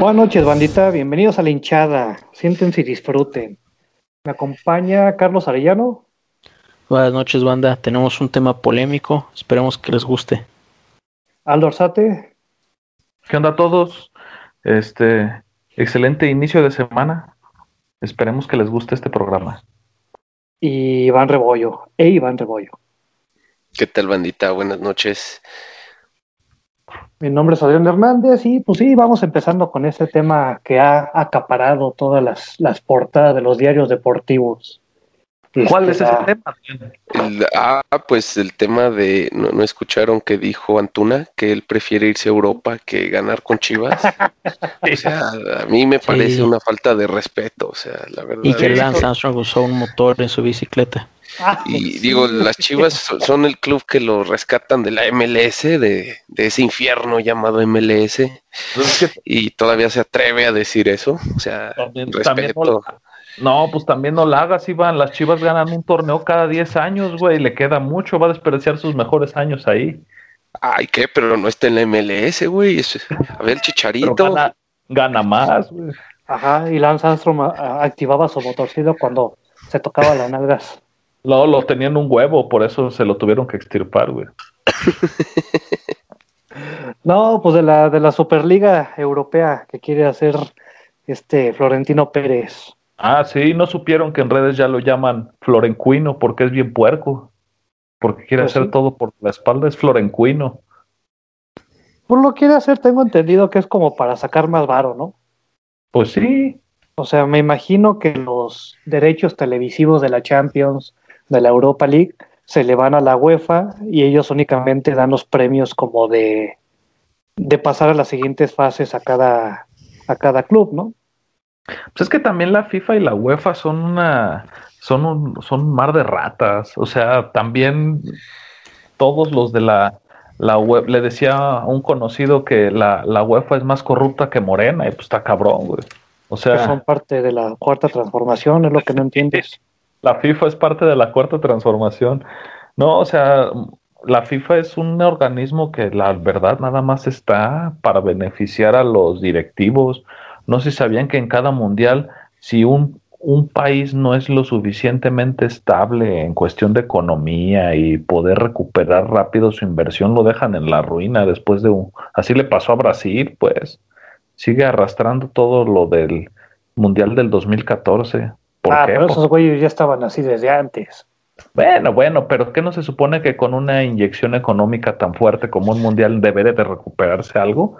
Buenas noches, bandita. Bienvenidos a la hinchada. Siéntense y disfruten. Me acompaña Carlos Arellano. Buenas noches, banda. Tenemos un tema polémico. Esperemos que les guste. Aldo Arzate. ¿Qué onda a todos? Este, excelente inicio de semana. Esperemos que les guste este programa. Y Iván Rebollo. E Iván Rebollo. ¿Qué tal, bandita? Buenas noches. Mi nombre es Adrián Hernández y pues sí, vamos empezando con este tema que ha acaparado todas las, las portadas de los diarios deportivos. ¿Cuál es Este, ese tema? El- ah, pues el tema de, ¿no, no escucharon que dijo Antuna? Que él prefiere irse a Europa que ganar con Chivas. O sea, a mí me parece Sí. una falta de respeto, o sea, la verdad. Y que. Lance Armstrong usó un motor en su bicicleta. Ah, Y sí. digo, las Chivas so- son el club que lo rescatan de la MLS, de, de ese infierno llamado MLS, Es que y todavía se atreve a decir eso. O sea, también, también no, pues también no la hagas, Iván. Las Chivas ganan un torneo cada 10 años, güey. Le queda mucho, va a desperdiciar sus mejores años ahí. Ay, ¿qué? Pero no está en la MLS, güey. Es- A ver, Pero Chicharito. gana, gana más, güey. Ajá, y Lance Armstrong ah, activaba su motorcito cuando se tocaba las nalgas. No, lo tenían un huevo, por eso se lo tuvieron que extirpar, güey. No, pues de la, de la Superliga Europea que quiere hacer este Florentino Pérez. Ah, sí, no supieron que en redes ya lo llaman Florencuino porque es bien puerco. Porque quiere Pues hacer sí. todo por la espalda, es Florencuino. Pues lo quiere hacer, tengo entendido que es como para sacar más varo, ¿no? Pues sí, O sea, me imagino que los derechos televisivos de la Champions, de la Europa League, se le van a la UEFA y ellos únicamente dan los premios como de, de pasar a las siguientes fases a cada, a cada club, ¿no? Pues es que también la FIFA y la UEFA son una son un, son un mar de ratas. O sea, también todos los de la, la web, le decía a un conocido que la, la UEFA es más corrupta que Morena, y pues está cabrón, güey. O Que sea, son parte de la cuarta transformación, es lo que no entiendes. la FIFA es parte de la cuarta transformación. No, o sea, la FIFA es un organismo que la verdad nada más está para beneficiar a los directivos. No sé si sabían que en cada mundial, si un, un país no es lo suficientemente estable en cuestión de economía y poder recuperar rápido su inversión, lo dejan en la ruina después de un... Así le pasó a Brasil, pues. Sigue arrastrando todo lo del mundial del 2014. ¿Por ah, qué? pero esos güeyes ya estaban así desde antes. bueno, bueno, pero ¿qué no se supone que con una inyección económica tan fuerte como un mundial debería de recuperarse algo?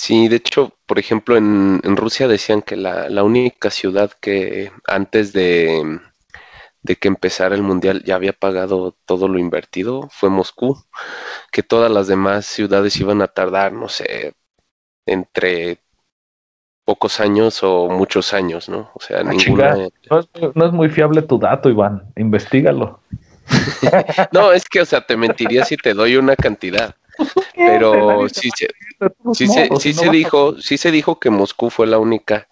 Sí, de hecho, por ejemplo, en, en Rusia decían que la, la única ciudad que antes de, de que empezara el mundial ya había pagado todo lo invertido fue Moscú, que todas las demás ciudades iban a tardar, no sé, entre pocos años o muchos años, ¿no? O sea, Ah, ninguna... No es, no es muy fiable tu dato, Iván. Investígalo. No, es que, o sea, te mentiría si te doy una cantidad, pero sí, se- Sí, se, sí se dijo, sí se dijo que Moscú fue la única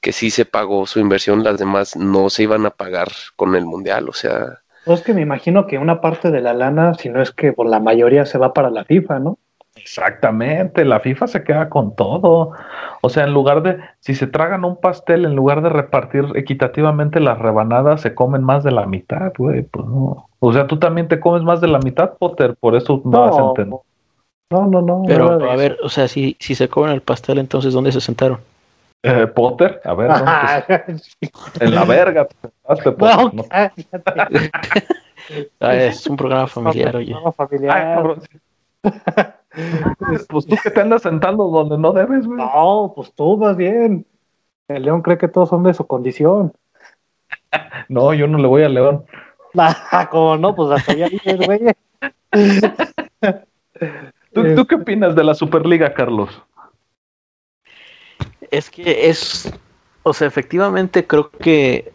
que sí se pagó su inversión, las demás no se iban a pagar con el mundial, o sea, Pues es que me imagino que una parte de la lana, si no es que por la mayoría se va para la FIFA, ¿no? Exactamente, la FIFA se queda con todo. O sea, en lugar de, si se tragan un pastel, en lugar de repartir equitativamente las rebanadas, se comen más de la mitad, güey. Pues no. O sea, tú también te comes más de la mitad, Potter, por eso no, vas a No, entender. No, no, no. Pero, a ver, o sea, si, si se comen el pastel, entonces, ¿dónde se sentaron? Eh, Potter, a ver, ¿dónde te- en la verga. Potter, No, no. Ah, es un programa familiar, oye. Familiar. cabrón. Pues tú que te andas sentando donde no debes, güey. No, pues tú vas bien. El León cree que todos son de su condición. No, yo no le voy a León. Ah, como no, pues hasta allá vives, güey. ¿Tú, tú qué opinas de la Superliga, Carlos? Es que es, o sea, efectivamente creo que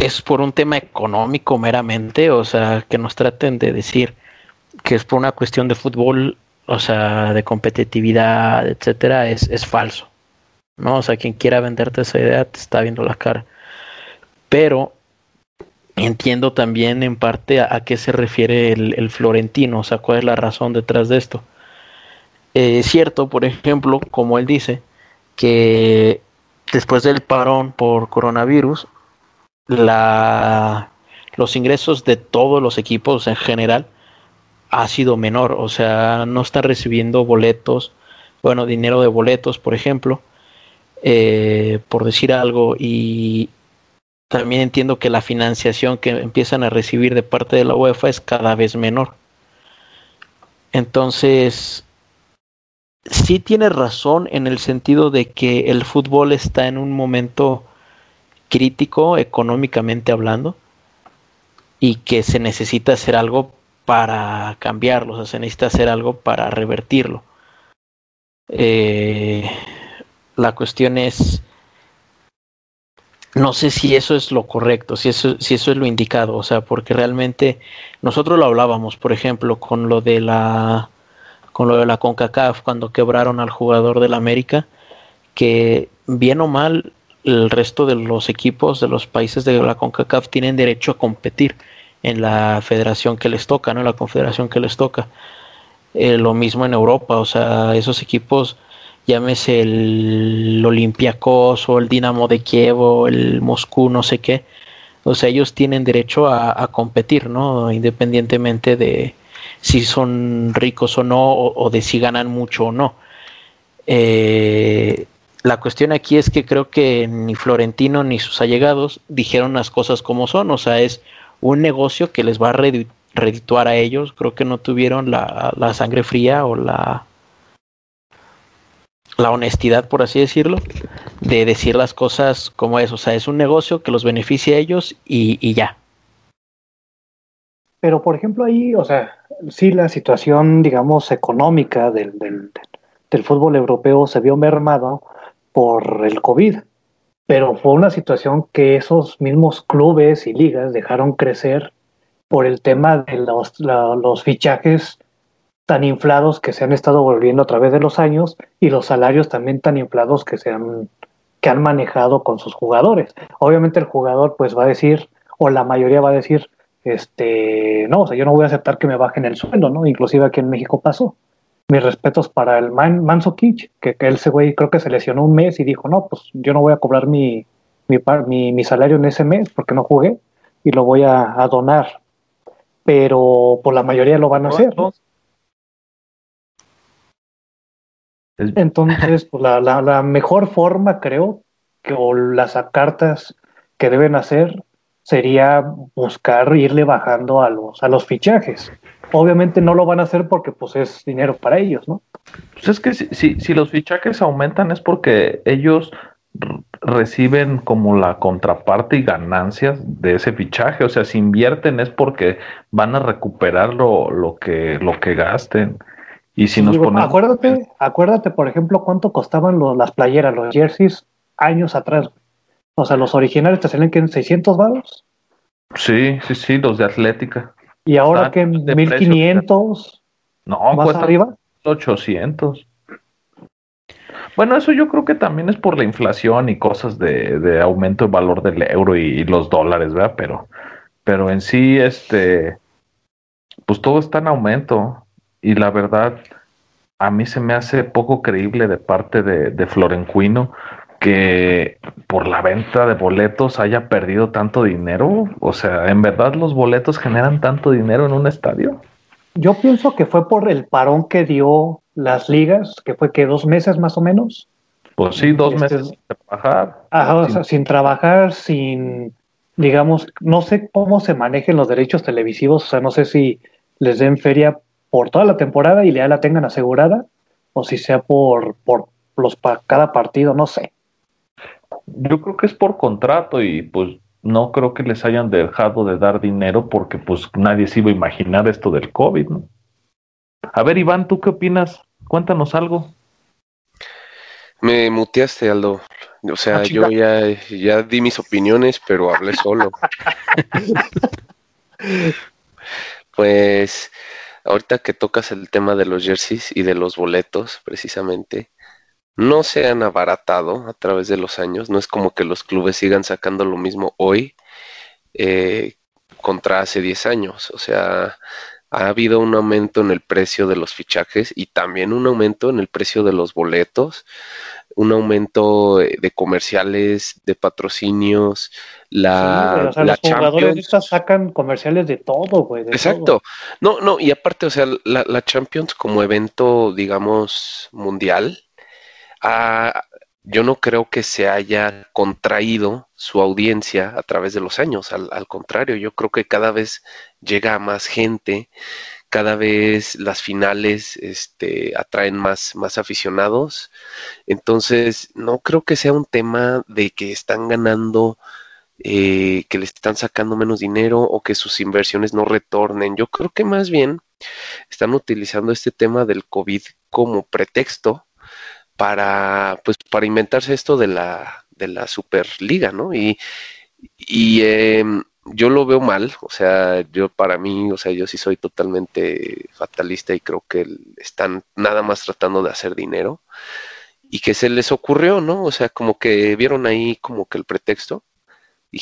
es por un tema económico meramente, o sea, que nos traten de decir que es por una cuestión de fútbol, o sea, de competitividad, etcétera, es, es falso. ¿No? O sea, quien quiera venderte esa idea te está viendo la cara. pero entiendo también en parte a, qué se refiere el, florentino, o sea, cuál es la razón detrás de esto. Eh, es cierto, por ejemplo, como él dice, que después del parón por coronavirus, la, los ingresos de todos los equipos en general ha sido menor, o sea, no está recibiendo boletos, bueno, dinero de boletos, por ejemplo, eh, por decir algo, y también entiendo que la financiación que empiezan a recibir de parte de la UEFA es cada vez menor. Entonces, sí tiene razón en el sentido de que el fútbol está en un momento crítico económicamente hablando y que se necesita hacer algo para cambiarlo, o sea, se necesita hacer algo para revertirlo. Eh, la cuestión es, no sé si eso es lo correcto, si eso, si eso es lo indicado, o sea, porque realmente nosotros lo hablábamos, por ejemplo, con lo de la con lo de la CONCACAF cuando quebraron al jugador del América, que bien o mal el resto de los equipos de los países de la CONCACAF tienen derecho a competir en la federación que les toca, ¿no? La confederación que les toca. Eh, lo mismo en Europa, o sea, esos equipos, llámese el Olympiacos o el Dinamo de Kiev o el Moscú, no sé qué, o sea, ellos tienen derecho a competir, ¿no? Independientemente de, si son ricos o no, o, de si ganan mucho o no. Eh, la cuestión aquí es que creo que ni Florentino ni sus allegados dijeron las cosas como son, o sea, es un negocio que les va a redituar a ellos, creo que no tuvieron la, la sangre fría o la, la honestidad, por así decirlo, de decir las cosas como es, o sea, es un negocio que los beneficia a ellos y, y ya. Pero, por ejemplo, ahí, o sea, sí la situación, digamos, económica del, del, del fútbol europeo se vio mermado por el COVID, pero fue una situación que esos mismos clubes y ligas dejaron crecer por el tema de los, los fichajes tan inflados que se han estado volviendo a través de los años y los salarios también tan inflados que se han que han manejado con sus jugadores. Obviamente el jugador pues va a decir o la mayoría va a decir este, no, o sea, yo no voy a aceptar que me bajen el sueldo, ¿no? Inclusive aquí en México pasó. Mis respetos para el Man, Manso Kitch, que, que ese güey creo que se lesionó un mes y dijo, no, pues yo no voy a cobrar mi, mi, mi, salario en ese mes porque no jugué y lo voy a, donar. Pero por pues, la mayoría lo van a hacer. Entonces, pues, la, la, la, mejor forma, creo, que o las cartas que deben hacer sería buscar irle bajando a los, a los fichajes. Obviamente no lo van a hacer porque pues es dinero para ellos, ¿no? Pues es que si, si, los fichajes aumentan es porque ellos reciben como la contraparte y ganancias de ese fichaje. O sea, si invierten es porque van a recuperar lo, lo que, lo que gasten. Y si nos ponemos... Acuérdate, acuérdate, por ejemplo, cuánto costaban las playeras, los jerseys años atrás. O sea, los originales te salen que en 600 baros. Sí, sí, sí, los de Atlética. ¿Y ahora que 1500? No, más arriba. 800. Bueno, eso yo creo que también es por la inflación y cosas de, de aumento de valor del euro y, los dólares, ¿verdad? Pero, pero en sí, este, pues todo está en aumento y la verdad, a mí se me hace poco creíble de parte de, de Florencuino que por la venta de boletos haya perdido tanto dinero? O sea, ¿en verdad los boletos generan tanto dinero en un estadio? Yo pienso que fue por el parón que dio las ligas, que fue que dos meses más o menos. Pues sí, dos este, meses sin trabajar. Ajá, o sea, sin trabajar, sin, digamos, no sé cómo se manejen los derechos televisivos, o sea, no sé si les den feria por toda la temporada y ya la tengan asegurada, o si sea por, por los para cada partido, no sé. Yo creo que es por contrato y pues no creo que les hayan dejado de dar dinero porque pues nadie se iba a imaginar esto del COVID, ¿no? A ver, Iván, ¿tú qué opinas? Cuéntanos algo. Me muteaste, Aldo. O sea, ah, yo ya, ya di mis opiniones, pero hablé solo. pues ahorita que tocas el tema de los jerseys y de los boletos, precisamente, no se han abaratado a través de los años. No es como que los clubes sigan sacando lo mismo hoy eh, contra hace 10 años. O sea, ha habido un aumento en el precio de los fichajes y también un aumento en el precio de los boletos, un aumento eh, de comerciales, de patrocinios, la, sí, los jugadores sacan comerciales de todo, güey. Exacto. No, no, y aparte, o sea, la, la Champions como evento, digamos, mundial, ha, yo no creo que se haya contraído su audiencia a través de los años. Al, contrario, yo creo que cada vez llega a más gente, cada vez las finales este, atraen más, más aficionados. Entonces, no creo que sea un tema de que están ganando, eh, que le están sacando menos dinero o que sus inversiones no retornen. Yo creo que más bien están utilizando este tema del COVID como pretexto para, pues, para inventarse esto de la, de la Superliga, ¿no? Y, y em, yo lo veo mal, o sea, yo para mí, o sea, yo sí soy totalmente fatalista y creo que están nada más tratando de hacer dinero y que se les ocurrió, ¿no? O sea, como que vieron ahí como que el pretexto.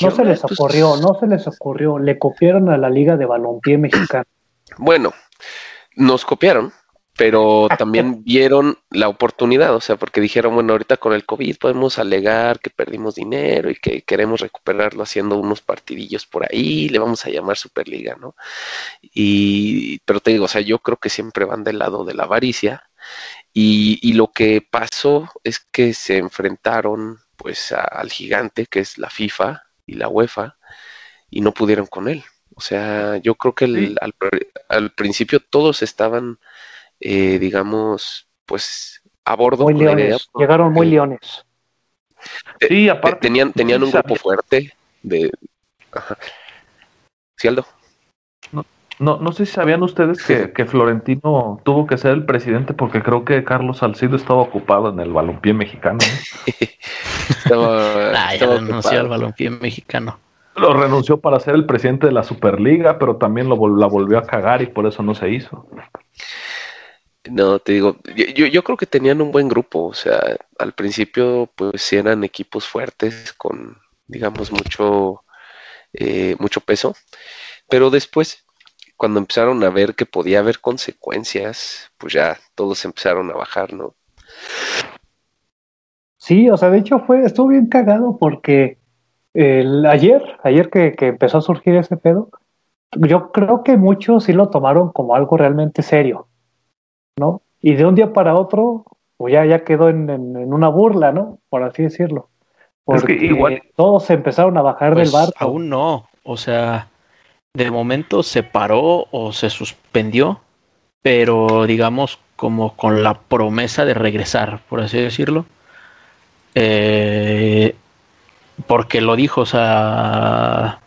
no se les ah, pues ocurrió, no se les ocurrió, le copiaron a la Liga de Balompié Mexicana. Bueno, nos copiaron, pero también vieron la oportunidad, o sea, porque dijeron, bueno, ahorita con el COVID podemos alegar que perdimos dinero y que queremos recuperarlo haciendo unos partidillos por ahí, le vamos a llamar Superliga, ¿no? Y, pero te digo, o sea, yo creo que siempre van del lado de la avaricia y, y lo que pasó es que se enfrentaron pues al gigante que es la FIFA y la UEFA y no pudieron con él. O sea, yo creo que al, al principio todos estaban eh, digamos, pues a bordo. Muy leones. Llegaron muy leones. Eh, sí, aparte. Tenían, tenían un grupo fuerte de. Ajá. No, no, no sé si sabían ustedes que, que, Florentino tuvo que ser el presidente porque creo que Carlos Salcido estaba ocupado en el balompié mexicano. estaba, ah, ya renunció al balompié mexicano. Lo renunció para ser el presidente de la Superliga, pero también lo, la volvió a cagar y por eso no se hizo. No, te digo, yo, creo que tenían un buen grupo, o sea, al principio pues sí eran equipos fuertes con, digamos, mucho, eh, mucho peso, pero después, cuando empezaron a ver que podía haber consecuencias, pues ya todos empezaron a bajar, ¿no? Sí, o sea, de hecho fue, estuvo bien cagado porque el, ayer, ayer que, que empezó a surgir ese pedo, yo creo que muchos sí lo tomaron como algo realmente serio ¿no? Y de un día para otro, pues ya, ya quedó en, una burla, ¿no? Por así decirlo. Porque igual... todos empezaron a bajar del pues, barco. Aún no, o sea, de momento se paró o se suspendió, pero digamos como con la promesa de regresar, por así decirlo. Eh, porque lo dijo, o sea,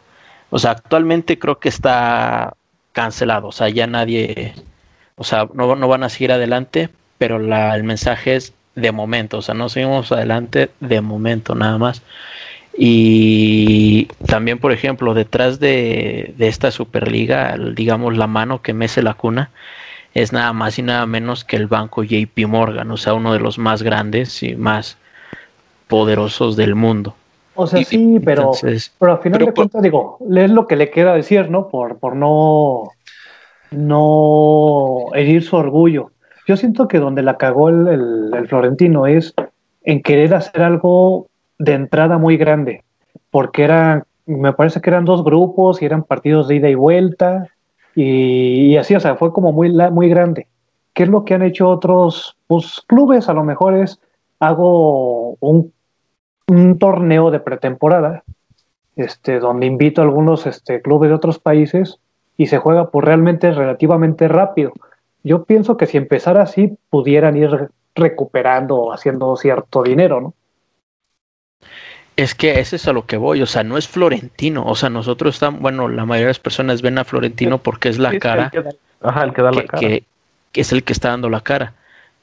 o sea, actualmente creo que está cancelado, o sea, ya nadie o sea, no, no van a seguir adelante, pero la, el mensaje es de momento, o sea, no seguimos adelante de momento nada más. Y también, por ejemplo, detrás de, de esta Superliga, digamos, la mano que mece la cuna, es nada más y nada menos que el banco JP Morgan, o sea, uno de los más grandes y más poderosos del mundo. O sea, sí, pero, pero al final de cuentas, digo, es lo que le queda decir, ¿no? Por, por no no herir su orgullo. Yo siento que donde la cagó el, Florentino es en querer hacer algo de entrada muy grande, porque eran, me parece que eran dos grupos y eran partidos de ida y vuelta, y, así, o sea, fue como muy, muy grande. ¿Qué es lo que han hecho otros pues, clubes? A lo mejor es, hago un, un torneo de pretemporada, este, donde invito a algunos este, clubes de otros países y se juega por realmente relativamente rápido. Yo pienso que si empezara así, pudieran ir recuperando o haciendo cierto dinero, ¿no? Es que ese es a lo que voy, o sea, no es Florentino, o sea, nosotros estamos, bueno, la mayoría de las personas ven a Florentino porque es la cara, que, ajá, el que da la cara, que, es el que está dando la cara,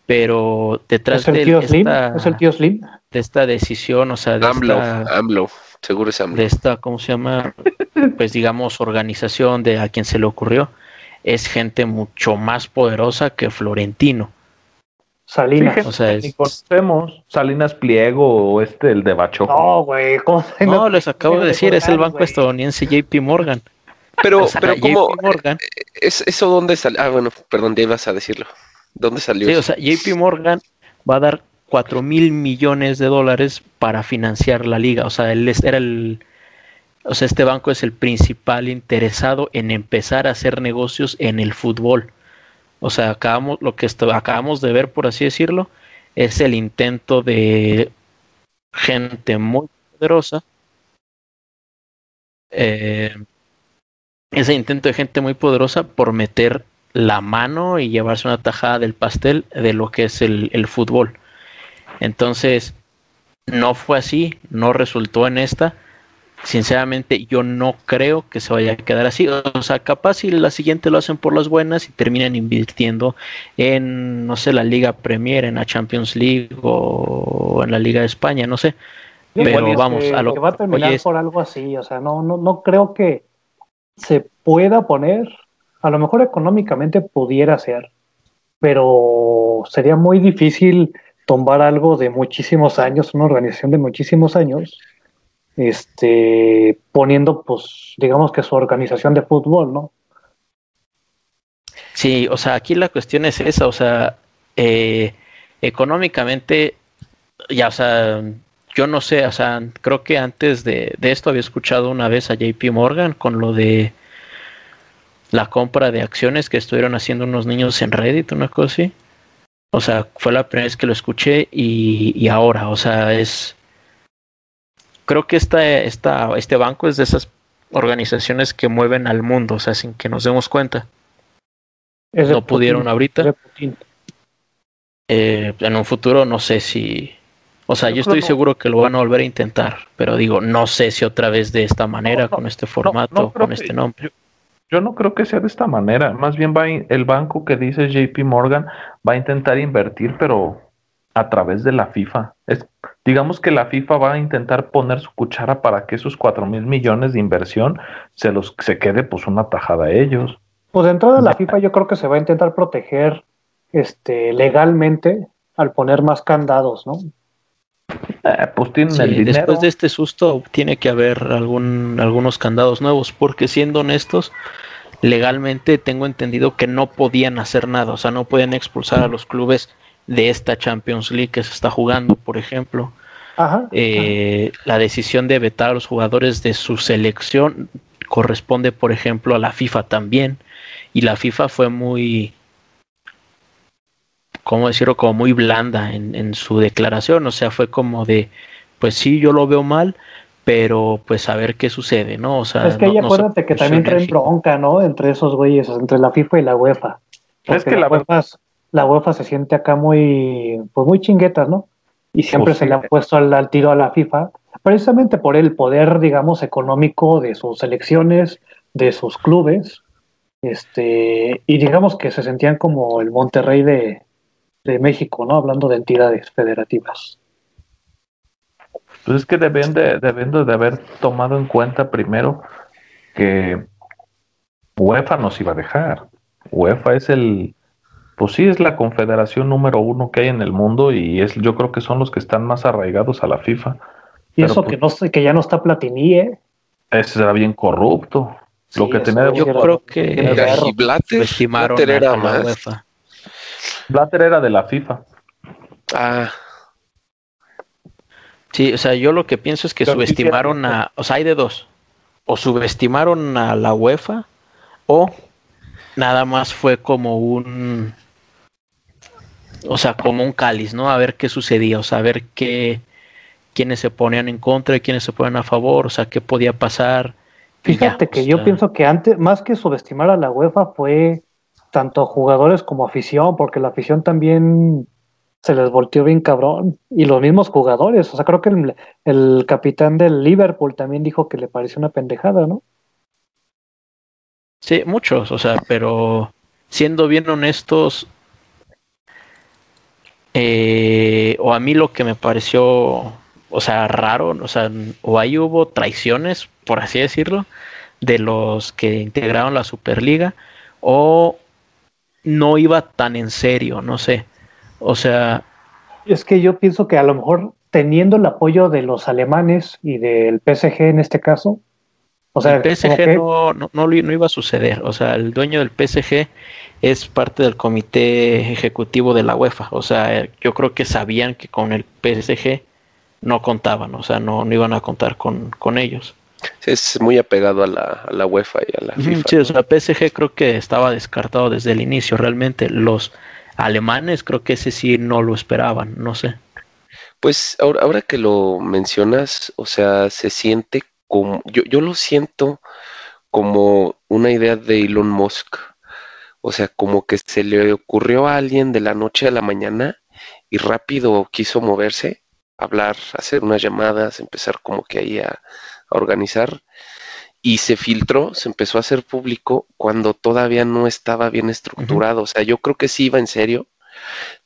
pero detrás de, esta, ¿Es el tío Slim? de esta decisión, o sea, de AMLO, AMLO, seguro es AMLO. de esta, ¿cómo se llama? pues digamos, organización de a quien se le ocurrió, es gente mucho más poderosa que Florentino. Salinas. o sea, ni conocemos Salinas Pliego o este, el de Bacho. No, güey. No, les acabo de decir, es el banco estadounidense JP Morgan. Pero, pero ¿cómo? Morgan, ¿es, ¿Eso dónde salió? Ah, bueno, perdón, ya ibas a decirlo. ¿Dónde salió? Sí, o sea, JP Morgan va a dar 4 mil millones de dólares para financiar la liga. O sea, él era el. O sea, este banco es el principal interesado en empezar a hacer negocios en el fútbol. O sea, acabamos, lo que acabamos de ver, por así decirlo, es el intento de gente muy poderosa. Eh, ese intento de gente muy poderosa por meter la mano y llevarse una tajada del pastel de lo que es el, el fútbol. Entonces, no fue así, no resultó en esta sinceramente yo no creo que se vaya a quedar así. O sea, capaz si la siguiente lo hacen por las buenas y terminan invirtiendo en, no sé, la Liga Premier, en la Champions League o en la Liga de España, no sé. Pero vamos, a lo que va a terminar por algo así. O sea, no, no, no creo que se pueda poner, a lo mejor económicamente pudiera ser, pero sería muy difícil tomar algo de muchísimos años, una organización de muchísimos años, este, poniendo, pues, digamos que su organización de fútbol, ¿no? Sí, o sea, aquí la cuestión es esa, o sea, eh, económicamente, ya, o sea, yo no sé, o sea, creo que antes de, de, esto había escuchado una vez a JP Morgan con lo de la compra de acciones que estuvieron haciendo unos niños en Reddit, una cosa así. O sea, fue la primera vez que lo escuché y, y ahora, o sea, es creo que esta, esta, este banco es de esas organizaciones que mueven al mundo, o sea, sin que nos demos cuenta. no pudieron ahorita. Eh, en un futuro no sé si... O sea, yo, estoy seguro que lo van a volver a intentar, pero digo, no sé si otra vez de esta manera, con este formato, con este nombre. Yo, no creo que sea de esta manera, más bien va el banco que dice JP Morgan va a intentar invertir, pero a través de la FIFA. Es, digamos que la FIFA va a intentar poner su cuchara para que esos cuatro mil millones de inversión se los se quede pues una tajada a ellos. Pues dentro de la FIFA yo creo que se va a intentar proteger este legalmente al poner más candados, ¿no? Eh, pues tienen el dinero. Después de este susto tiene que haber algún, algunos candados nuevos, porque siendo honestos, legalmente tengo entendido que no podían hacer nada, o sea, no pueden expulsar a los clubes de esta Champions League que se está jugando, por ejemplo. Eh, la decisión de vetar a los jugadores de su selección corresponde, por ejemplo, a la FIFA también. Y la FIFA fue muy, ¿cómo decirlo? Como muy blanda en, en su declaración. O sea, fue como de, pues sí, yo lo veo mal, pero pues a ver qué sucede, ¿no? O sea, es que ahí acuérdate que también traen bronca, ¿no? Entre esos güeyes, entre la FIFA y la UEFA. Es que la, UEFA la UEFA se siente acá muy, pues muy chinguetas, ¿no? Y siempre pues se le ha puesto al, tiro a la FIFA, precisamente por el poder, digamos, económico de sus selecciones, de sus clubes, este, y digamos que se sentían como el Monterrey de, de México, ¿no? Hablando de entidades federativas. Pues es que deben de, deben de haber tomado en cuenta primero que UEFA nos iba a dejar. UEFA es el, pues sí, es la confederación número uno que hay en el mundo y es, yo creo que son los que están más arraigados a la FIFA. Y eso que, pues no, que ya no está Platini, ¿eh? Ese era bien corrupto. lo que tenía Yo creo que y Blatter, era más. Blatter era de la FIFA. Ah. Sí, o sea, yo lo que pienso es que subestimaron a, o sea, hay de dos. O subestimaron a la UEFA o nada más fue como un o sea, como un cáliz, ¿no? A ver qué sucedía, o sea, a ver qué, quiénes se ponían en contra y quiénes se ponían a favor, o sea, qué podía pasar. Fíjate que yo pienso que antes, más que subestimar a la UEFA, fue tanto jugadores como afición, porque la afición también se les volteó bien cabrón. Y los mismos jugadores, o sea, creo que el, el capitán del Liverpool también dijo que le pareció una pendejada, ¿no? Sí, muchos, o sea, pero siendo bien honestos, eh, o a mí lo que me pareció, o sea, raro, o sea, o ahí hubo traiciones, por así decirlo, de los que integraron la Superliga, o no iba tan en serio, no sé. O sea... Es que yo pienso que a lo mejor teniendo el apoyo de los alemanes y del PSG en este caso, o sea, el PSG no, no, no, iba a suceder. O sea, el dueño del PSG es parte del comité ejecutivo de la UEFA. O sea, yo creo que sabían que con el PSG no contaban, o sea, no, no iban a contar con, con ellos. Es muy apegado a la, a la UEFA y a la FIFA. Sí, o sea, PSG creo que estaba descartado desde el inicio. Realmente los alemanes creo que ese sí no lo esperaban, no sé. Pues ahora, ahora que lo mencionas, o sea, se siente como, yo, yo lo siento como una idea de Elon Musk. O sea, como que se le ocurrió a alguien de la noche a la mañana y rápido quiso moverse hablar, hacer unas llamadas, empezar como que ahí a, organizar. Y se filtró, se empezó a hacer público cuando todavía no estaba bien estructurado. O sea, yo creo que sí iba en serio,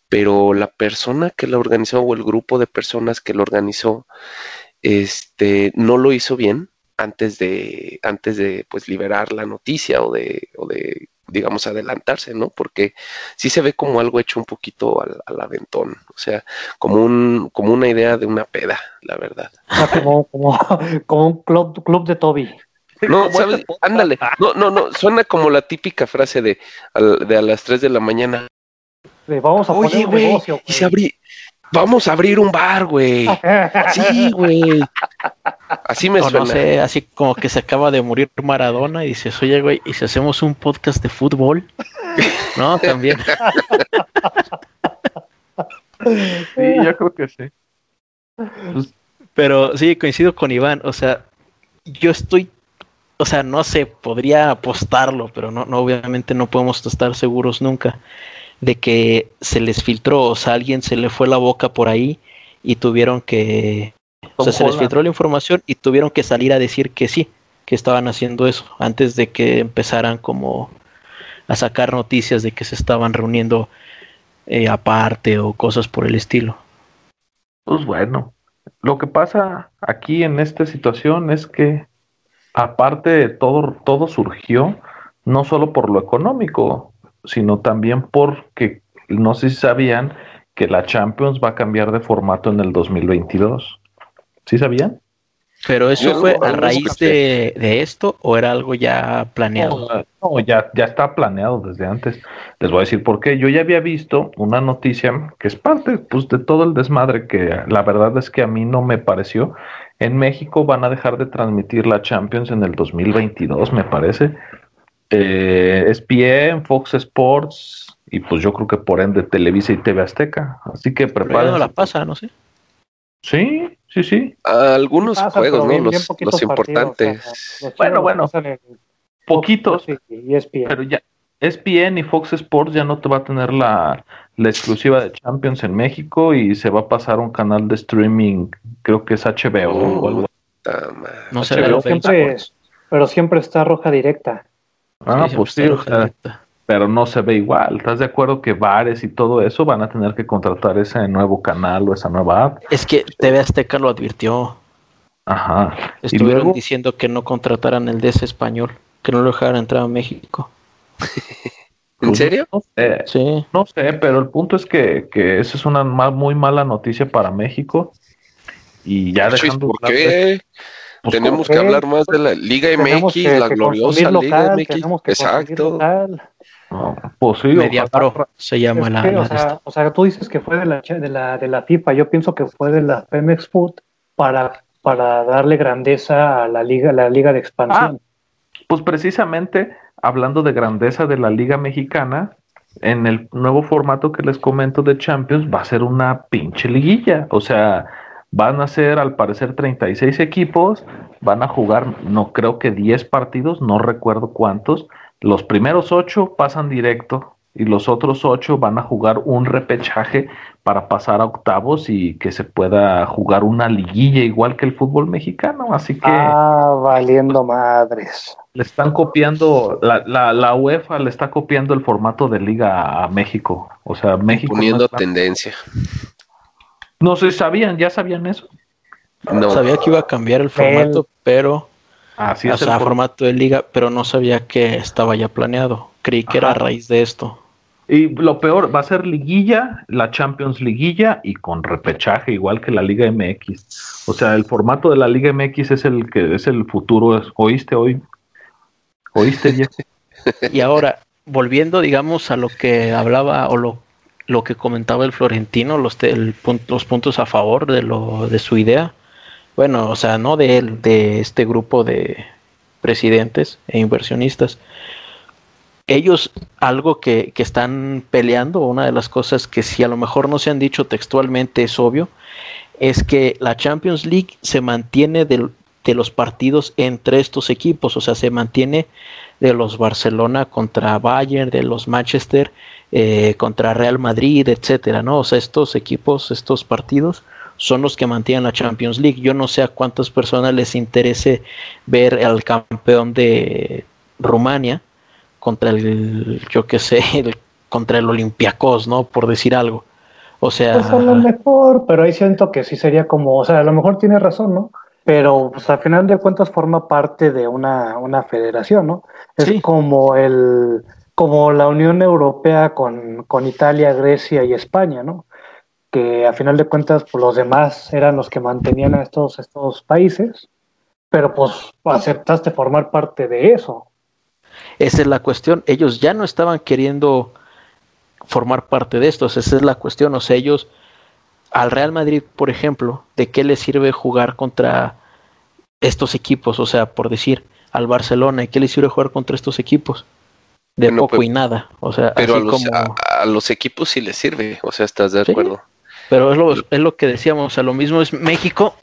pero la persona que lo organizó o el grupo de personas que lo organizó, este, no lo hizo bien antes de, antes de pues liberar la noticia o de, o de digamos, adelantarse, ¿no? Porque sí se ve como algo hecho un poquito al, aventón, o sea, como un, como una idea de una peda, la verdad. Ah, como, como, un club, club de Toby. No, ¿sabes? Ándale, no, no, no, suena como la típica frase de, de a las 3 de la mañana. vamos a Oye, poner un negocio, y se abrí, vamos a abrir un bar, güey. Sí, güey. Así me suena. No sé, así como que se acaba de morir Maradona y dices, oye, güey, ¿y si hacemos un podcast de fútbol? no, también. sí, yo creo que sí. Pues, pero sí, coincido con Iván. O sea, yo estoy, o sea, no sé, podría apostarlo, pero no, no obviamente no podemos estar seguros nunca de que se les filtró, o sea, alguien se le fue la boca por ahí y tuvieron que, o sea, se les filtró la información y tuvieron que salir a decir que sí, que estaban haciendo eso, antes de que empezaran como a sacar noticias de que se estaban reuniendo eh, aparte o cosas por el estilo. Pues bueno, lo que pasa aquí en esta situación es que aparte de todo, todo surgió no solo por lo económico, sino también porque no sé si sabían que la Champions va a cambiar de formato en el 2022. ¿Sí sabían? ¿Pero eso fue a raíz de, esto o era algo ya planeado? No, ya, ya está planeado desde antes. Les voy a decir por qué. Yo ya había visto una noticia que es parte pues, de todo el desmadre que la verdad es que a mí no me pareció. En México van a dejar de transmitir la Champions en el 2022, me parece eh, ESPN, Fox Sports y pues yo creo que por ende Televisa y TV Azteca. Así que preparen. no la pasa, no sé. Sí, sí, sí. Algunos juegos, ¿no? Los, importantes. bueno, bueno. Poquitos. Pero ya, ESPN y Fox Sports ya no te va a tener la, la exclusiva de Champions en México y se va a pasar a un canal de streaming, creo que es HBO o algo. No sé, pero siempre, pero siempre está roja directa. Ah, pues sí, pero no se ve igual. ¿Estás de acuerdo que bares y todo eso van a tener que contratar ese nuevo canal o esa nueva app? Es que TV Azteca lo advirtió. Ajá. Estuvieron diciendo que no contrataran el DS español, que no lo dejaran entrar a México. ¿En pues, serio? No sé, sí. No sé, pero el punto es que, que eso es una muy mala noticia para México. Y ya dejando. ¿Por qué? Pues, tenemos que hablar más de la Liga MX, la gloriosa Liga MX. Exacto. Pues sí, Media Pro se llama la, o, sea, o, sea, tú dices que fue de la, de la, de la FIFA, yo pienso que fue de la Pemex Food para, para darle grandeza a la liga, la liga de expansión. Ah, pues precisamente hablando de grandeza de la Liga Mexicana, en el nuevo formato que les comento de Champions va a ser una pinche liguilla, o sea, Van a ser al parecer 36 equipos, van a jugar no creo que 10 partidos, no recuerdo cuántos. Los primeros 8 pasan directo y los otros 8 van a jugar un repechaje para pasar a octavos y que se pueda jugar una liguilla igual que el fútbol mexicano. Así que... Ah, valiendo madres. Le están copiando, la, la, la UEFA le está copiando el formato de liga a México. O sea, México... Poniendo tendencia. No sé, ¿sabían? ¿Ya sabían eso? No. Sabía que iba a cambiar el formato, pero... Así o formato de liga, pero no sabía que estaba ya planeado. Creí que era a raíz de esto. Y lo peor, va a ser liguilla, la Champions Liguilla y con repechaje, igual que la Liga MX. O sea, el formato de la Liga MX es el que es el futuro. ¿Oíste hoy? ¿Oíste, Jeff? Y ahora, volviendo, digamos, a lo que hablaba o lo, lo que comentaba el Florentino, los, los puntos a favor de, lo, de su idea. Bueno, o sea, no de él, de este grupo de presidentes e inversionistas. Ellos algo que, que, están peleando, una de las cosas que si a lo mejor no se han dicho textualmente es obvio, es que la Champions League se mantiene de, los partidos entre estos equipos, o sea, se mantiene de los Barcelona contra Bayern, de los Manchester eh, contra Real Madrid, etcétera, ¿no? O sea, estos equipos, estos partidos son los que mantienen la Champions League. Yo no sé a cuántas personas les interese ver al campeón de Rumania contra el, yo qué sé, contra el Olympiacos, ¿no? Por decir algo. O sea. Pues a lo mejor, pero ahí siento que sí sería como, o sea, a lo mejor tiene razón, ¿no? Pero pues, al final de cuentas forma parte de una, una federación, ¿no? Es como el como la Unión Europea con, con, Italia, Grecia y España, ¿no? Que a final de cuentas pues, los demás eran los que mantenían a estos, estos países, pero pues aceptaste formar parte de eso. Esa es la cuestión. Ellos ya no estaban queriendo formar parte de esto. Esa es la cuestión. O sea, ellos al Real Madrid, por ejemplo, ¿de qué les sirve jugar contra estos equipos? O sea, por decir, al Barcelona, ¿y qué les sirve jugar contra estos equipos? De poco pues, y nada. O sea, pero a los, a, los, equipos sí les sirve. O sea, ¿estás de acuerdo? Pero es lo, es lo que decíamos. O sea, lo mismo es México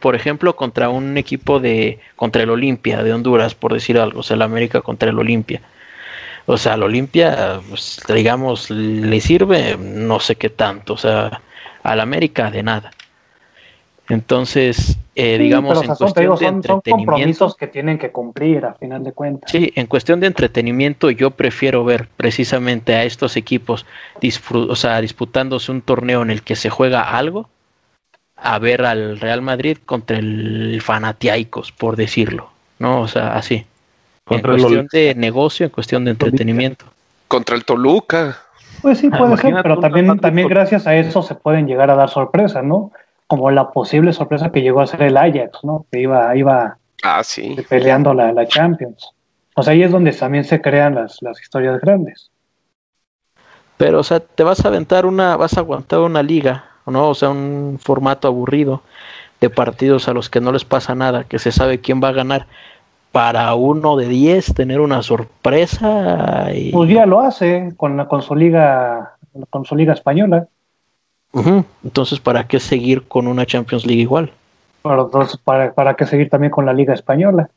por ejemplo, contra un equipo de, contra el Olimpia de Honduras, por decir algo, o sea, el América contra el Olimpia. O sea, al Olimpia, pues, digamos, le sirve no sé qué tanto, o sea, al América de nada. Entonces, eh, digamos, en cuestión de entretenimiento. que tienen que cumplir a final de cuentas. Sí, en cuestión de entretenimiento, yo prefiero ver precisamente a estos equipos o sea, disputándose un torneo en el que se juega algo a ver al Real Madrid contra el Fanatiaicos, por decirlo, ¿no? O sea, así. en cuestión de negocio, en cuestión de entretenimiento. Contra el Toluca. Pues sí, puede ser, pero también, también gracias a eso se pueden llegar a dar sorpresas, ¿no? Como la posible sorpresa que llegó a ser el Ajax, ¿no? Que iba, iba ah, sí. peleando la, la Champions. O sea, ahí es donde también se crean las, las historias grandes. Pero, o sea, te vas a aventar una, vas a aguantar una liga ¿no? O sea, un formato aburrido de partidos a los que no les pasa nada, que se sabe quién va a ganar. Para uno de 10 tener una sorpresa. Y... Pues ya lo hace con, la, con, su, liga, con su liga española. Entonces, ¿para qué seguir con una Champions League igual? entonces, ¿para, ¿para qué seguir también con la liga española?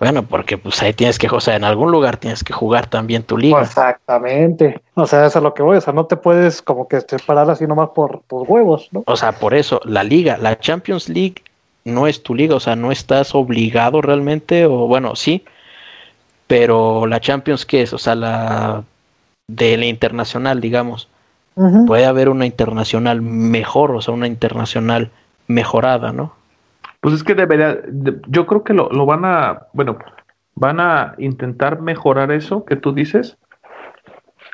Bueno, porque pues ahí tienes que, o sea, en algún lugar tienes que jugar también tu liga. Exactamente. O sea, eso es a lo que voy. O sea, no te puedes como que separar así nomás por tus huevos, ¿no? O sea, por eso, la liga, la Champions League no es tu liga, o sea, no estás obligado realmente, o bueno, sí, pero la Champions, ¿qué es? O sea, la de la internacional, digamos. Puede haber una internacional mejor, o sea, una internacional mejorada, ¿no? Pues es que debería, yo creo que lo, lo, van a, bueno, van a intentar mejorar eso que tú dices,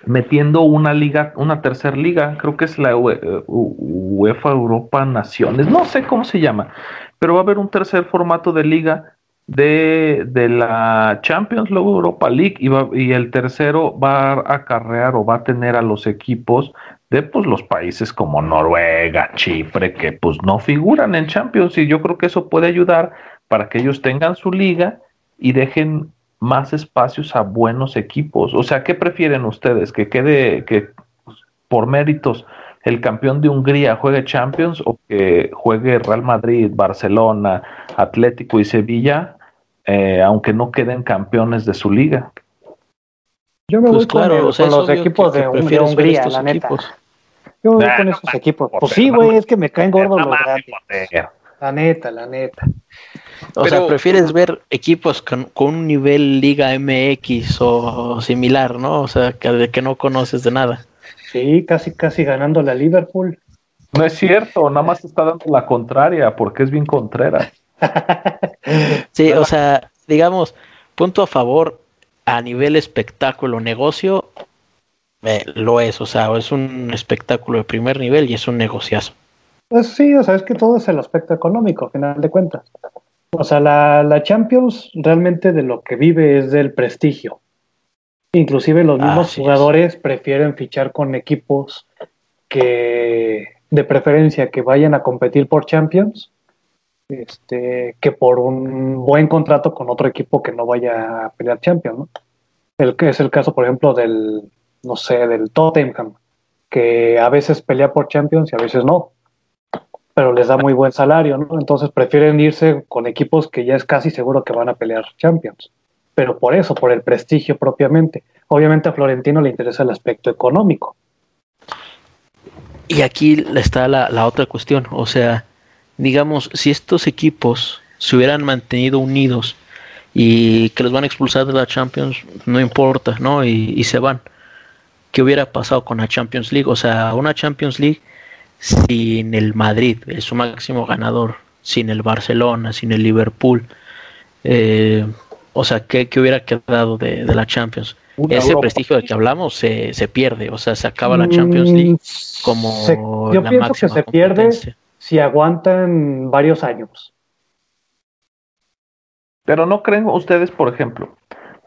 metiendo una liga, una tercera liga, creo que es la UEFA Europa Naciones, no sé cómo se llama, pero va a haber un tercer formato de liga de, de la Champions, luego Europa League, y, va, y el tercero va a acarrear o va a tener a los equipos de pues, los países como Noruega, Chipre, que pues no figuran en Champions y yo creo que eso puede ayudar para que ellos tengan su liga y dejen más espacios a buenos equipos. O sea, ¿qué prefieren ustedes? ¿Que quede que pues, por méritos el campeón de Hungría juegue Champions o que juegue Real Madrid, Barcelona, Atlético y Sevilla, eh, aunque no queden campeones de su liga? Yo me pues voy con, los equipos de, Hungría, la neta. Yo voy con esos equipos. Pues sí, güey, es que me caen gordos los grandes. La neta, la neta. O sea, prefieres ver equipos con, un nivel Liga MX o similar, ¿no? O sea, que, de que no conoces de nada. Sí, casi, casi ganando la Liverpool. No es cierto, nada más está dando la contraria, porque es bien contrera. sí, o sea, digamos, punto a favor a nivel espectáculo, negocio, eh, lo es, o sea, es un espectáculo de primer nivel y es un negociazo. Pues sí, o sea, es que todo es el aspecto económico, al final de cuentas. O sea, la, la Champions realmente de lo que vive es del prestigio. Inclusive los mismos Así es. jugadores prefieren fichar con equipos que de preferencia que vayan a competir por Champions este, que por un buen contrato con otro equipo que no vaya a pelear Champions. El que es el caso, por ejemplo, del, no sé, del Tottenham, que a veces pelea por Champions y a veces no, pero les da muy buen salario, ¿no? Entonces prefieren irse con equipos que ya es casi seguro que van a pelear Champions, pero por eso, por el prestigio propiamente. Obviamente a Florentino le interesa el aspecto económico. Y aquí está la otra cuestión, o sea, digamos, si estos equipos se hubieran mantenido unidos y que los van a expulsar de la Champions, no importa, ¿no? Y, y se van. ¿Qué hubiera pasado con la Champions League? O sea, una Champions League sin el Madrid, es su máximo ganador, sin el Barcelona, sin el Liverpool. eh, o sea, ¿qué, qué hubiera quedado de, de la Champions? Una Ese Europa. prestigio del que hablamos se, se pierde, o sea, se acaba la Champions League Mm, como se- yo la pienso que máxima se pierde. Si aguantan varios años. Pero no creen ustedes, por ejemplo,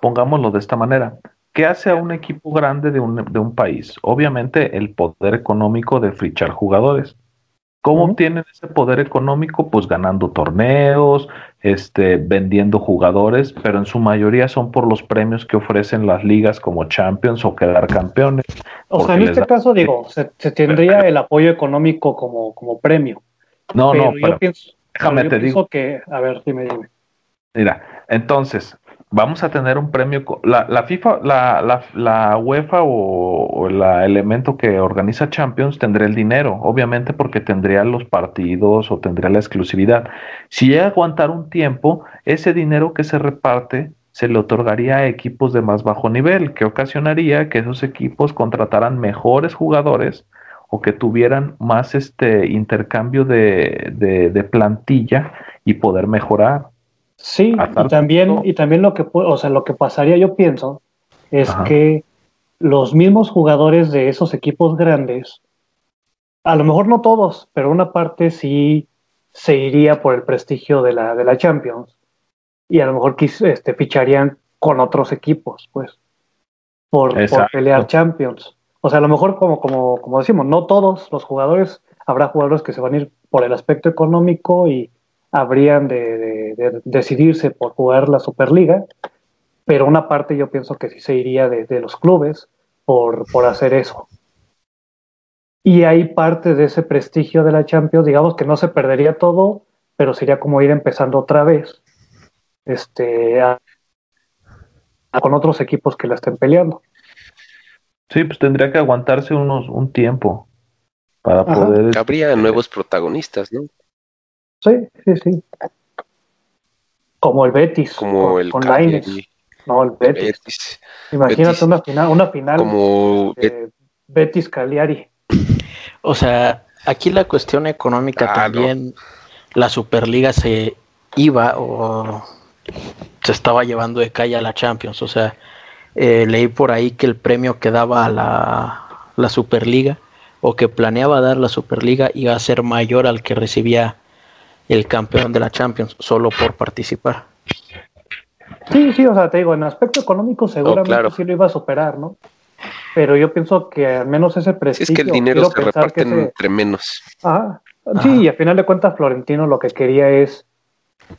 pongámoslo de esta manera, ¿qué hace a un equipo grande de un, de un país? Obviamente el poder económico de fichar jugadores. ¿Cómo obtienen ese poder económico? Pues ganando torneos, este, vendiendo jugadores, pero en su mayoría son por los premios que ofrecen las ligas como Champions o quedar campeones. O sea, en este da- caso, digo, se, se tendría el apoyo económico como, como premio. No, pero no, yo pero pienso, déjame pero yo te pienso digo. que, a ver, dime, dime. Mira, entonces, vamos a tener un premio. La, la FIFA, la, la, la UEFA o, o el elemento que organiza Champions tendría el dinero, obviamente porque tendría los partidos o tendría la exclusividad. Si llega a aguantar un tiempo, ese dinero que se reparte se le otorgaría a equipos de más bajo nivel, que ocasionaría que esos equipos contrataran mejores jugadores o que tuvieran más este intercambio de, de, de plantilla y poder mejorar. Sí, y también, y también lo que o sea, lo que pasaría, yo pienso, es Ajá. que los mismos jugadores de esos equipos grandes, a lo mejor no todos, pero una parte sí se iría por el prestigio de la, de la Champions. Y a lo mejor este, ficharían con otros equipos, pues, por, por pelear Champions. O sea, a lo mejor, como, como, como decimos, no todos los jugadores, habrá jugadores que se van a ir por el aspecto económico y habrían de, de- de decidirse por jugar la Superliga, pero una parte yo pienso que sí se iría de, de los clubes por, por hacer eso. Y hay parte de ese prestigio de la Champions, digamos que no se perdería todo, pero sería como ir empezando otra vez este, a- a- con otros equipos que la estén peleando. Sí, pues tendría que aguantarse unos un tiempo para Ajá. poder. Habría nuevos protagonistas, ¿no? Sí, sí, sí. Como el Betis, Como con, el con. No, el Betis. Betis, Imagínate Betis. una final, una final como Betis Cagliari. O sea, aquí la cuestión económica Ah, también, la Superliga se iba o se estaba llevando de calle a la Champions. O sea, eh, leí por ahí que el premio que daba la, la Superliga o que planeaba dar la Superliga iba a ser mayor al que recibía el campeón de la Champions solo por participar. Sí, sí, o sea, te digo, en aspecto económico seguramente claro. sí lo iba a superar, ¿no? Pero yo pienso que al menos ese Si prestigio. es que el dinero se ese- entre menos. Ajá. Ajá. Sí, y al final de cuentas Florentino lo que quería es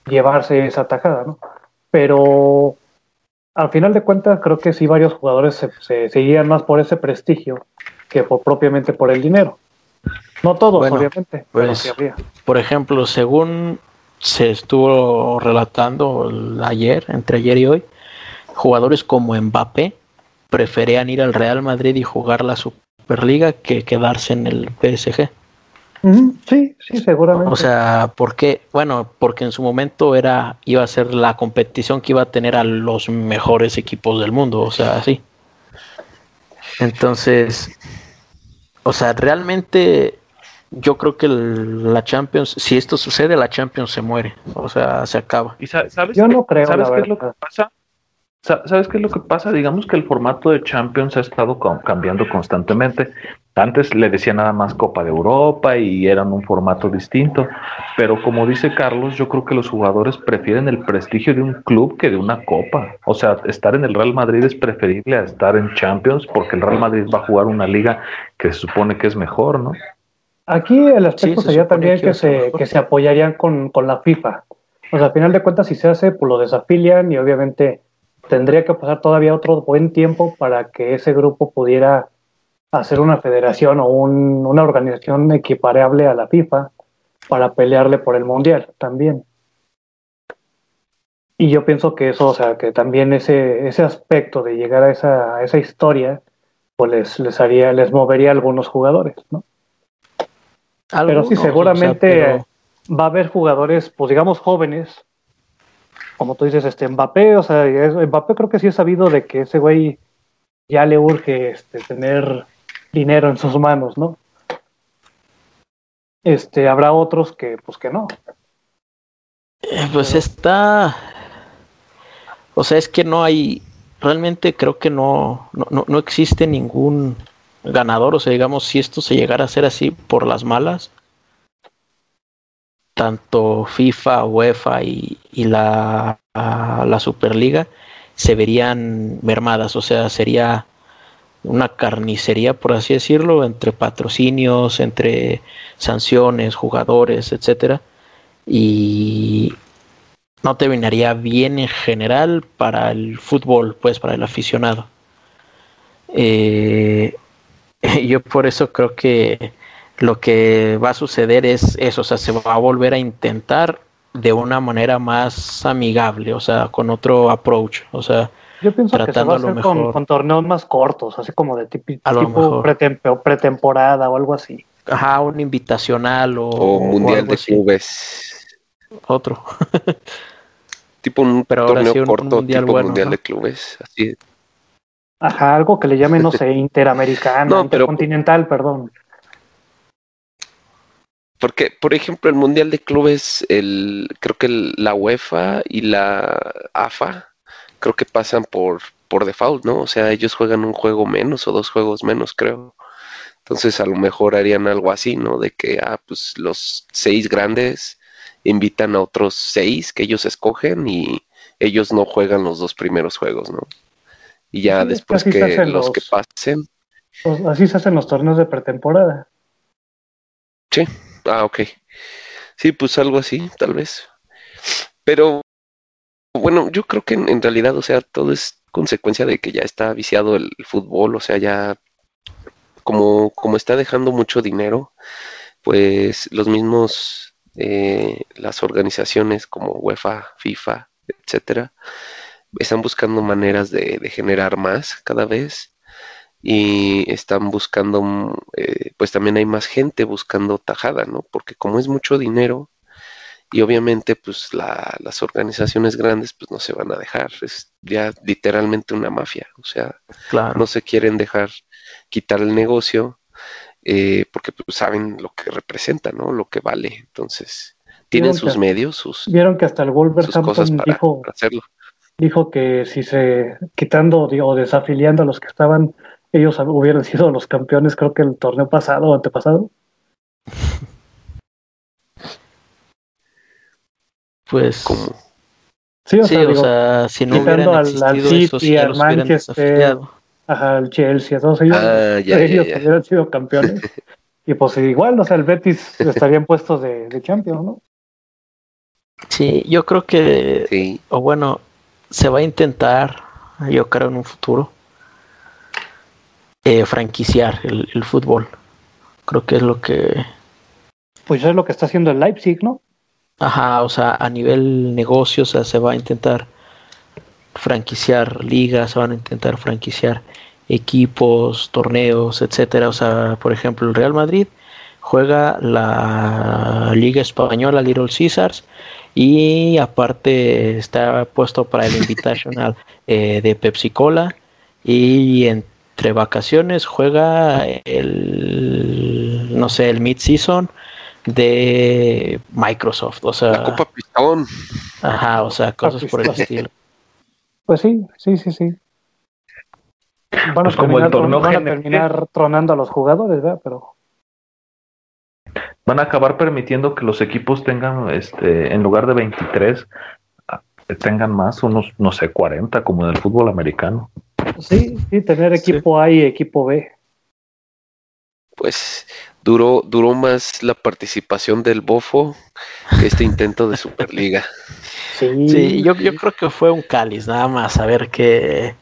llevarse esa tajada, ¿no? Pero al final de cuentas creo que sí varios jugadores se, se, se irían más por ese prestigio que por, propiamente por el dinero. No todos, Bueno, obviamente, pero pues, sí habría. Por ejemplo, según se estuvo relatando el- ayer, entre ayer y hoy, jugadores como Mbappé preferían ir al Real Madrid y jugar la Superliga que quedarse en el PSG. Sí, sí, seguramente. O sea, ¿por qué? Bueno, porque en su momento era iba a ser la competición que iba a tener a los mejores equipos del mundo, o sea, así. Entonces, o sea, realmente yo creo que el- la Champions, si esto sucede, la Champions se muere, o sea, se acaba. ¿Y sa- sabes Yo qué- no creo, ¿Sabes la qué es lo que verdad. pasa? ¿Sabes qué es lo que pasa? Digamos que el formato de Champions ha estado cambiando constantemente. Antes le decía nada más Copa de Europa y eran un formato distinto, pero como dice Carlos, yo creo que los jugadores prefieren el prestigio de un club que de una copa. O sea, estar en el Real Madrid es preferible a estar en Champions porque el Real Madrid va a jugar una liga que se supone que es mejor, ¿no? Aquí el aspecto sería también que, se, que se apoyarían con, con la FIFA. O sea, al final de cuentas, si se hace, pues lo desafilian y obviamente tendría que pasar todavía otro buen tiempo para que ese grupo pudiera hacer una federación o una organización equiparable a la FIFA para pelearle por el mundial también. Y yo pienso que eso, o sea, que también ese, ese aspecto de llegar a esa, esa historia, pues les, les haría, les movería a algunos jugadores, ¿no? Pero sí, seguramente va a haber jugadores, pues digamos jóvenes, como tú dices, este Mbappé, o sea, Mbappé creo que sí he sabido de que ese güey ya le urge este, tener dinero en sus manos, ¿no? Este, habrá otros que, pues que no. Eh, pues está, o sea, es que no hay, realmente creo que no, no, no existe ningún ganador, o sea, digamos, si esto se llegara a ser así por las malas, tanto FIFA, UEFA y, la, la, Superliga se verían mermadas, o sea, sería una carnicería, por así decirlo, entre patrocinios, entre sanciones, jugadores, etcétera, y no terminaría bien en general para el fútbol, pues para el aficionado. Eh, yo por eso creo que lo que va a suceder es eso, o sea, se va a volver a intentar de una manera más amigable, o sea, con otro approach, o sea, yo pienso que se va a hacer con, torneos más cortos, así como de tipo pretemporada o algo así. Ajá, un invitacional o, o mundial de clubes. Otro. tipo un Pero torneo corto, mundial tipo mundial de clubes, así. Ajá, algo que le llamen, no sé, interamericano, intercontinental, perdón. Porque, por ejemplo, el Mundial de Clubes, el, creo que la UEFA y la AFA, creo que pasan por, por default, ¿no? O sea, ellos juegan un juego menos o dos juegos menos, creo. Entonces, a lo mejor harían algo así, ¿no? De que, ah, pues los seis grandes invitan a otros seis que ellos escogen y ellos no juegan los dos primeros juegos, ¿no? Y ya después que los que pasen. Pues, así se hacen los torneos de pretemporada. Sí. Ah, ok. Sí, pues algo así, tal vez. Pero bueno, yo creo que en, realidad, o sea, todo es consecuencia de que ya está viciado el, fútbol, o sea, ya como, como está dejando mucho dinero, pues los mismos, eh, las organizaciones como UEFA, FIFA, etcétera, están buscando maneras de, de generar más cada vez y están buscando, mm, eh, pues también hay más gente buscando tajada, ¿no? Porque como es mucho dinero y obviamente pues las organizaciones grandes pues no se van a dejar, es ya literalmente una mafia, o sea, no se quieren dejar quitar el negocio eh, porque pues, saben lo que representa, ¿no? Lo que vale, entonces tienen sus medios, sus... Vieron que hasta el Wolverhampton dijo, hacerlo. Dijo que si se, quitando o desafiliando a los que estaban ellos hubieran sido los campeones, creo que el torneo pasado o antepasado. Pues. Sí, o, sea, si no hubieran al, al City, al Manchester, ajá, al Chelsea, todos ellos, ah, ellos hubieran sido campeones. y pues igual, o sea, el Betis estarían puestos de, de Champions, ¿no? Sí, yo creo que, sí. o bueno, se va a intentar, yo creo, en un futuro, eh, franquiciar el, fútbol. Creo que es lo que... Pues es lo que está haciendo el Leipzig, ¿no? Ajá, o sea, a nivel negocio, o sea, se va a intentar franquiciar ligas, se van a intentar franquiciar equipos, torneos, etcétera. O sea, por ejemplo, el Real Madrid juega la Liga Española Little Caesars y aparte está puesto para el Invitational eh, de Pepsi Cola y en entre vacaciones juega el, no sé, el mid-season de Microsoft. O sea, la Copa Pistón. Ajá, o sea, cosas por el estilo. Pues sí, sí, sí, sí. Van a Pues como el van a terminar tronando a los jugadores, ¿verdad? Pero Van a acabar permitiendo que los equipos tengan, este, en lugar de 23, ah, tengan más, unos, no sé, 40, como en el fútbol americano. sí, sí, tener Sí. equipo A y equipo B. Pues duró, duró más la participación del Bofo que este intento de Superliga. Sí, Sí, yo, yo creo que fue un cáliz, nada más, a ver qué,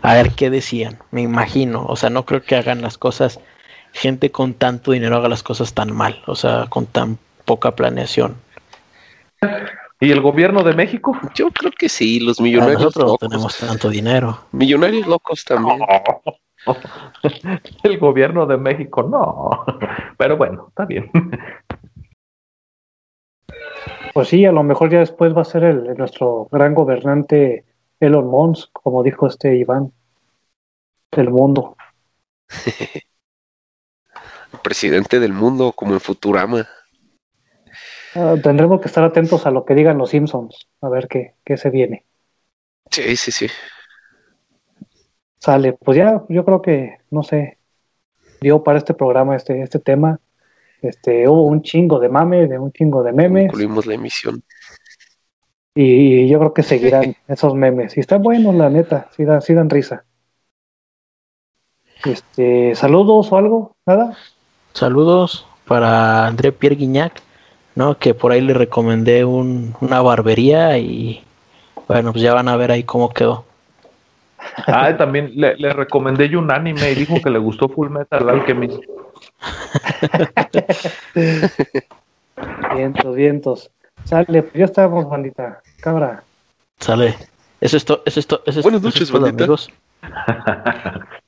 a ver qué decían, me imagino. O sea, no creo que hagan las cosas, gente con tanto dinero haga las cosas tan mal, o sea, con tan poca planeación. ¿Y el gobierno de México? Yo creo que sí, los millonarios Nosotros no locos. tenemos tanto dinero. Millonarios locos también. El gobierno de México no. Pero bueno, está bien. Pues sí, a lo mejor ya después va a ser el, nuestro gran gobernante Elon Musk, como dijo este Iván, del mundo. Presidente del mundo, como en Futurama. Ah, tendremos que estar atentos a lo que digan los Simpsons, a ver qué, qué se viene. Sí, sí, sí. Sale, pues ya, yo creo que, no sé, dio para este programa este, este tema. Este, hubo un chingo de mame, de un chingo de memes, Concluimos la emisión. y yo creo que seguirán esos memes. Y están buenos, la neta, sí dan, sí dan risa. Este, saludos o algo, nada. Saludos para André Pierre Guignac, ¿no? Que por ahí le recomendé un- una barbería y bueno, pues ya van a ver ahí cómo quedó. Ah, y también le, le recomendé yo un anime y dijo que le gustó Full Metal Alchemist. Vientos, vientos. Sale, pues ya estamos, bandita. Cabra. Sale. Eso es todo, eso es todo, eso es Buenas eso es noches, todo, amigos.